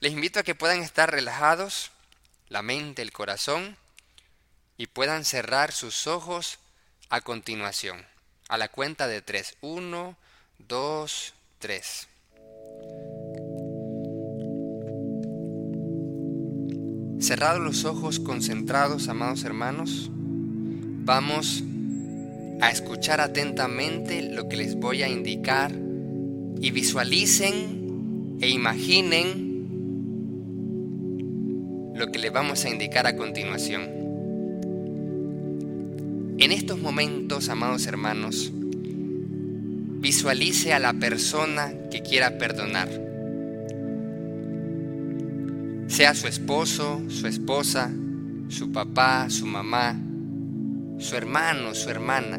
Les invito a que puedan estar relajados, la mente, el corazón, y puedan cerrar sus ojos a continuación, a la cuenta de tres. Uno, dos, tres. Cerrados los ojos, concentrados, amados hermanos, vamos a escuchar atentamente lo que les voy a indicar y visualicen e imaginen lo que les vamos a indicar a continuación. En estos momentos, amados hermanos, visualice a la persona que quiera perdonar. Sea su esposo, su esposa, su papá, su mamá, su hermano, su hermana.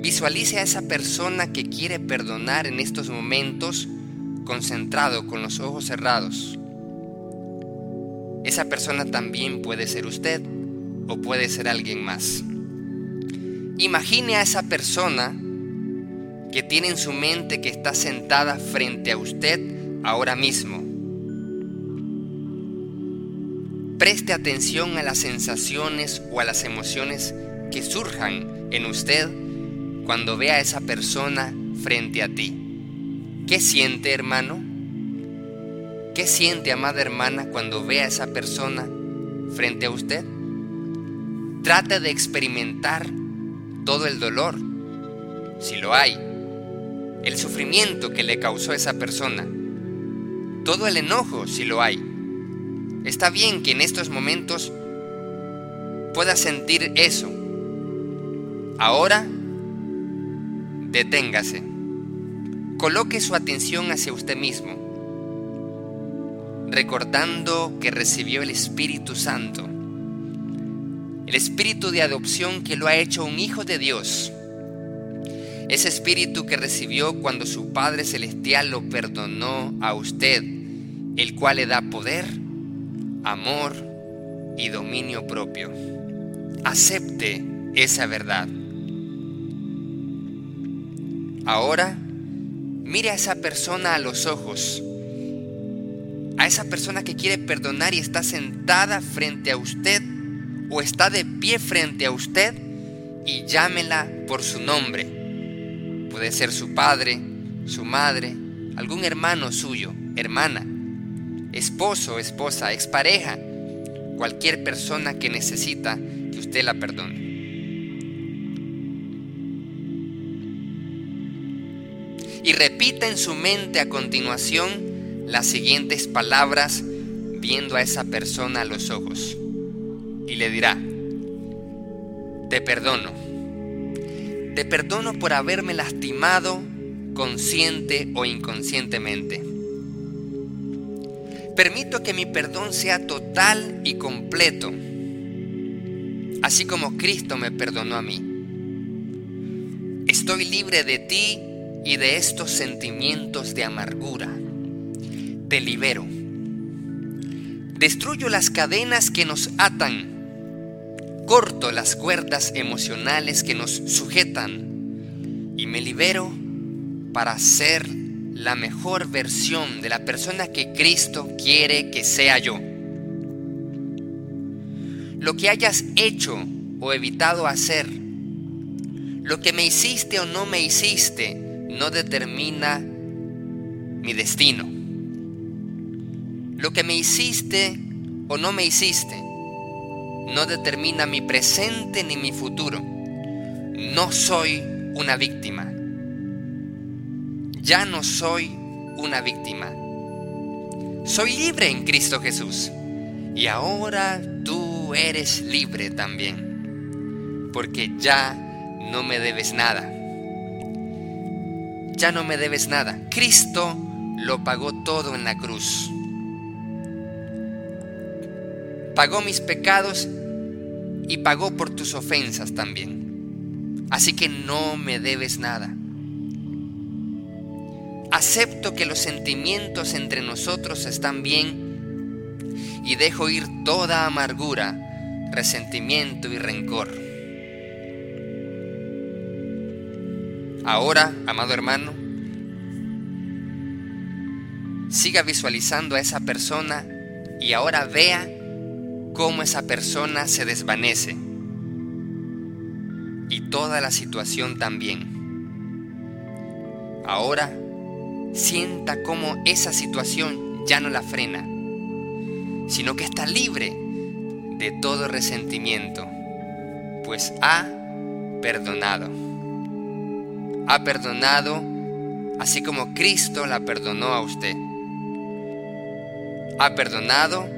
Visualice a esa persona que quiere perdonar en estos momentos concentrado con los ojos cerrados. Esa persona también puede ser usted o puede ser alguien más. Imagine a esa persona que tiene en su mente que está sentada frente a usted ahora mismo. Preste atención a las sensaciones o a las emociones que surjan en usted cuando vea a esa persona frente a ti. ¿Qué siente, hermano? ¿Qué siente, amada hermana, cuando ve a esa persona frente a usted? Trata de experimentar todo el dolor, si lo hay, el sufrimiento que le causó esa persona, todo el enojo, si lo hay. Está bien que en estos momentos pueda sentir eso. Ahora, deténgase. Coloque su atención hacia usted mismo recordando que recibió el Espíritu Santo, el Espíritu de adopción que lo ha hecho un hijo de Dios, ese Espíritu que recibió cuando su Padre Celestial lo perdonó a usted, el cual le da poder, amor y dominio propio. Acepte esa verdad. Ahora, mire a esa persona a los ojos a esa persona que quiere perdonar y está sentada frente a usted o está de pie frente a usted y llámela por su nombre. Puede ser su padre, su madre, algún hermano suyo, hermana, esposo, esposa, expareja, cualquier persona que necesita que usted la perdone. Y repita en su mente a continuación las siguientes palabras viendo a esa persona a los ojos y le dirá, te perdono, te perdono por haberme lastimado consciente o inconscientemente. Permito que mi perdón sea total y completo, así como Cristo me perdonó a mí. Estoy libre de ti y de estos sentimientos de amargura te libero. Destruyo las cadenas que nos atan. Corto las cuerdas emocionales que nos sujetan. Y me libero para ser la mejor versión de la persona que Cristo quiere que sea yo. Lo que hayas hecho o evitado hacer, lo que me hiciste o no me hiciste, no determina mi destino. Lo que me hiciste o no me hiciste no determina mi presente ni mi futuro. No soy una víctima. Ya no soy una víctima. Soy libre en Cristo Jesús. Y ahora tú eres libre también. Porque ya no me debes nada. Ya no me debes nada. Cristo lo pagó todo en la cruz pagó mis pecados y pagó por tus ofensas también. Así que no me debes nada. Acepto que los sentimientos entre nosotros están bien y dejo ir toda amargura, resentimiento y rencor. Ahora, amado hermano, siga visualizando a esa persona y ahora vea cómo esa persona se desvanece. Y toda la situación también. Ahora sienta cómo esa situación ya no la frena, sino que está libre de todo resentimiento, pues ha perdonado. Ha perdonado así como Cristo la perdonó a usted. Ha perdonado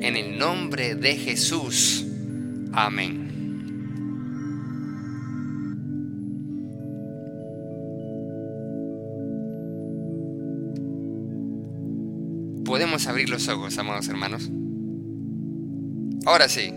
en el nombre de Jesús. Amén. Podemos abrir los ojos, amados hermanos. Ahora sí,